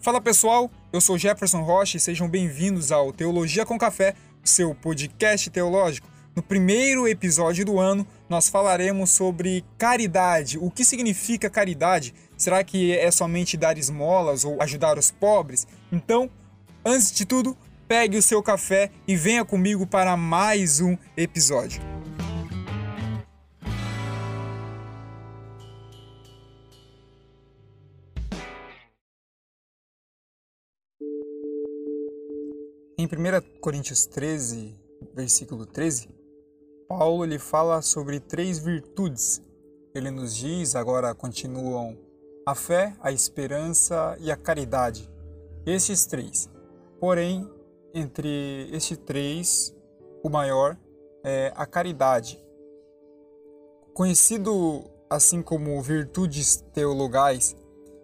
Fala pessoal, eu sou Jefferson Rocha e sejam bem-vindos ao Teologia com Café, seu podcast teológico. No primeiro episódio do ano, nós falaremos sobre caridade. O que significa caridade? Será que é somente dar esmolas ou ajudar os pobres? Então, antes de tudo, pegue o seu café e venha comigo para mais um episódio. Em 1 Coríntios 13, versículo 13, Paulo ele fala sobre três virtudes. Ele nos diz, agora continuam a fé, a esperança e a caridade. Estes três. Porém, entre estes três, o maior é a caridade. Conhecido assim como virtudes teologais,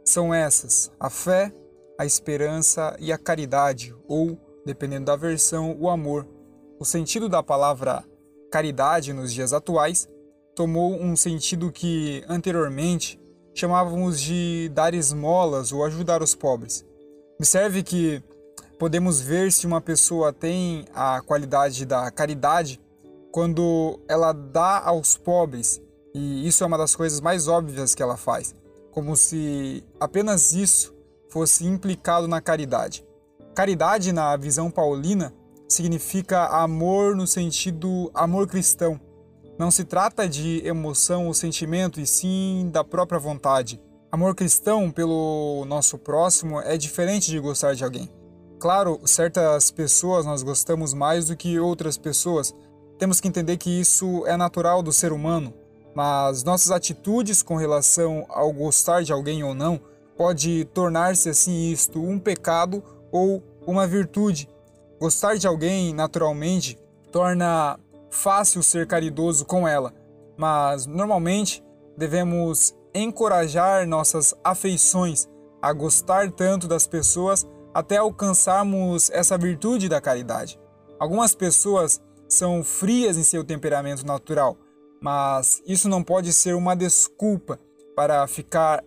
são essas: a fé, a esperança e a caridade, ou dependendo da versão, o amor. O sentido da palavra caridade nos dias atuais tomou um sentido que anteriormente chamávamos de dar esmolas ou ajudar os pobres. Observe que podemos ver se uma pessoa tem a qualidade da caridade quando ela dá aos pobres, e isso é uma das coisas mais óbvias que ela faz, como se apenas isso fosse implicado na caridade. Caridade, na visão paulina, significa amor no sentido amor cristão. Não se trata de emoção ou sentimento, e sim da própria vontade. Amor cristão pelo nosso próximo é diferente de gostar de alguém. Claro, certas pessoas nós gostamos mais do que outras pessoas. Temos que entender que isso é natural do ser humano, mas nossas atitudes com relação ao gostar de alguém ou não pode tornar-se assim isto um pecado ou uma virtude. Gostar de alguém, naturalmente, torna fácil ser caridoso com ela, mas normalmente devemos encorajar nossas afeições a gostar tanto das pessoas até alcançarmos essa virtude da caridade. Algumas pessoas são frias em seu temperamento natural, mas isso não pode ser uma desculpa para ficar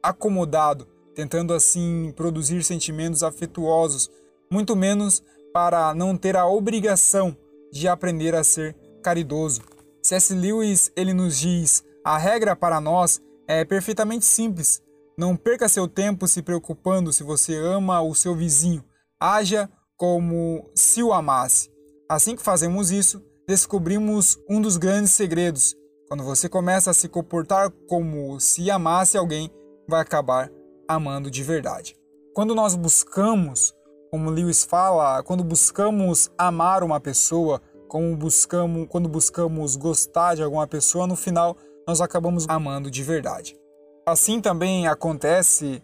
acomodado, tentando assim produzir sentimentos afetuosos, muito menos para não ter a obrigação de aprender a ser caridoso. C.S. Lewis ele nos diz: a regra para nós é perfeitamente simples. Não perca seu tempo se preocupando se você ama o seu vizinho. Haja como se o amasse. Assim que fazemos isso, descobrimos um dos grandes segredos. Quando você começa a se comportar como se amasse alguém, vai acabar amando de verdade. Quando nós buscamos, como Lewis fala, quando buscamos amar uma pessoa, como buscamos, quando buscamos gostar de alguma pessoa, no final nós acabamos amando de verdade. Assim também acontece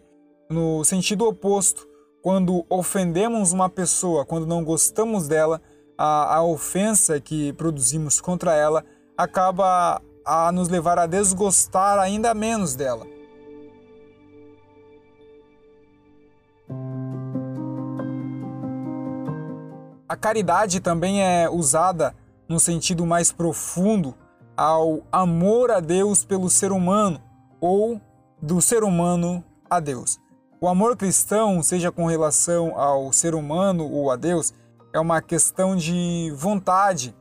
no sentido oposto, quando ofendemos uma pessoa, quando não gostamos dela, a, a ofensa que produzimos contra ela acaba a nos levar a desgostar ainda menos dela. A caridade também é usada no sentido mais profundo ao amor a Deus pelo ser humano ou do ser humano a Deus. O amor cristão, seja com relação ao ser humano ou a Deus, é uma questão de vontade.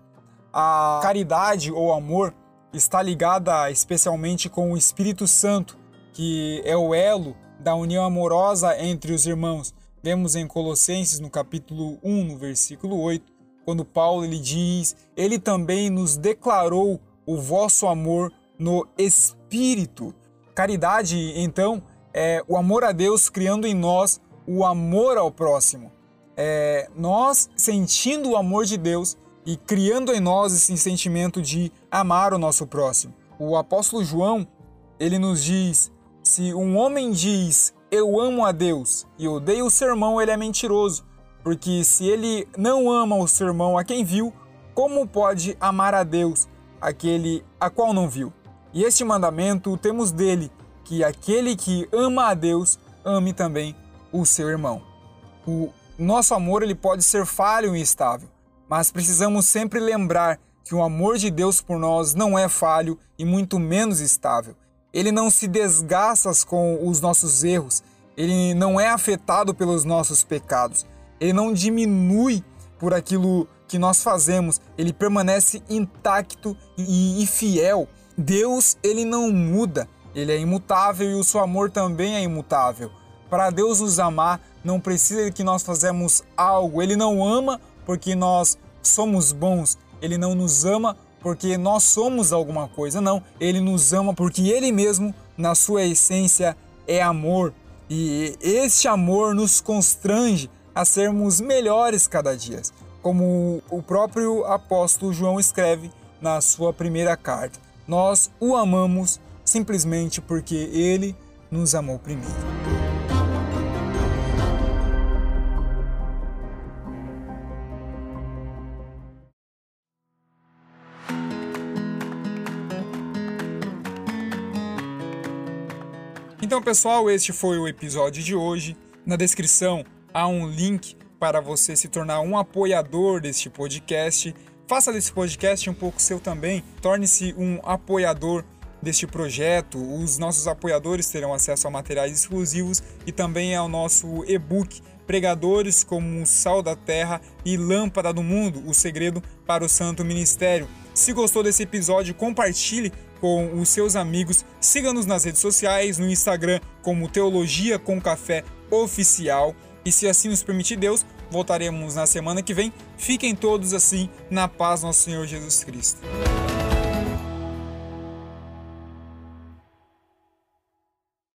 A caridade ou amor está ligada especialmente com o Espírito Santo, que é o elo da união amorosa entre os irmãos. Vemos em Colossenses, no capítulo 1, no versículo 8, quando Paulo ele diz: Ele também nos declarou o vosso amor no Espírito. Caridade, então, é o amor a Deus criando em nós o amor ao próximo. É nós sentindo o amor de Deus e criando em nós esse sentimento de amar o nosso próximo. O apóstolo João, ele nos diz: se um homem diz eu amo a Deus e odeio o seu irmão, ele é mentiroso. Porque se ele não ama o seu irmão a quem viu, como pode amar a Deus, aquele a qual não viu? E este mandamento temos dele, que aquele que ama a Deus, ame também o seu irmão. O nosso amor ele pode ser falho e instável, mas precisamos sempre lembrar que o amor de Deus por nós não é falho e muito menos estável. Ele não se desgasta com os nossos erros, ele não é afetado pelos nossos pecados, ele não diminui por aquilo que nós fazemos, ele permanece intacto e, fiel. Deus, ele não muda, ele é imutável e o seu amor também é imutável. Para Deus nos amar, não precisa que nós fazemos algo. Ele não ama porque nós somos bons. Ele não nos ama porque nós somos alguma coisa. Não, ele nos ama porque ele mesmo, na sua essência, é amor. E este amor nos constrange a sermos melhores cada dia, como o próprio apóstolo João escreve na sua primeira carta. Nós o amamos simplesmente porque ele nos amou primeiro. Então, pessoal, este foi o episódio de hoje. Na descrição há um link para você se tornar um apoiador deste podcast. Faça desse podcast um pouco seu também. Torne-se um apoiador deste projeto. Os nossos apoiadores terão acesso a materiais exclusivos e também ao nosso e-book Pregadores como Sal da Terra e Lâmpada do Mundo, o segredo para o Santo Ministério. Se gostou desse episódio, compartilhe com os seus amigos. Siga-nos nas redes sociais, no Instagram como Teologia com Café Oficial. E se assim nos permitir Deus, voltaremos na semana que vem. Fiquem todos assim na paz nosso Senhor Jesus Cristo.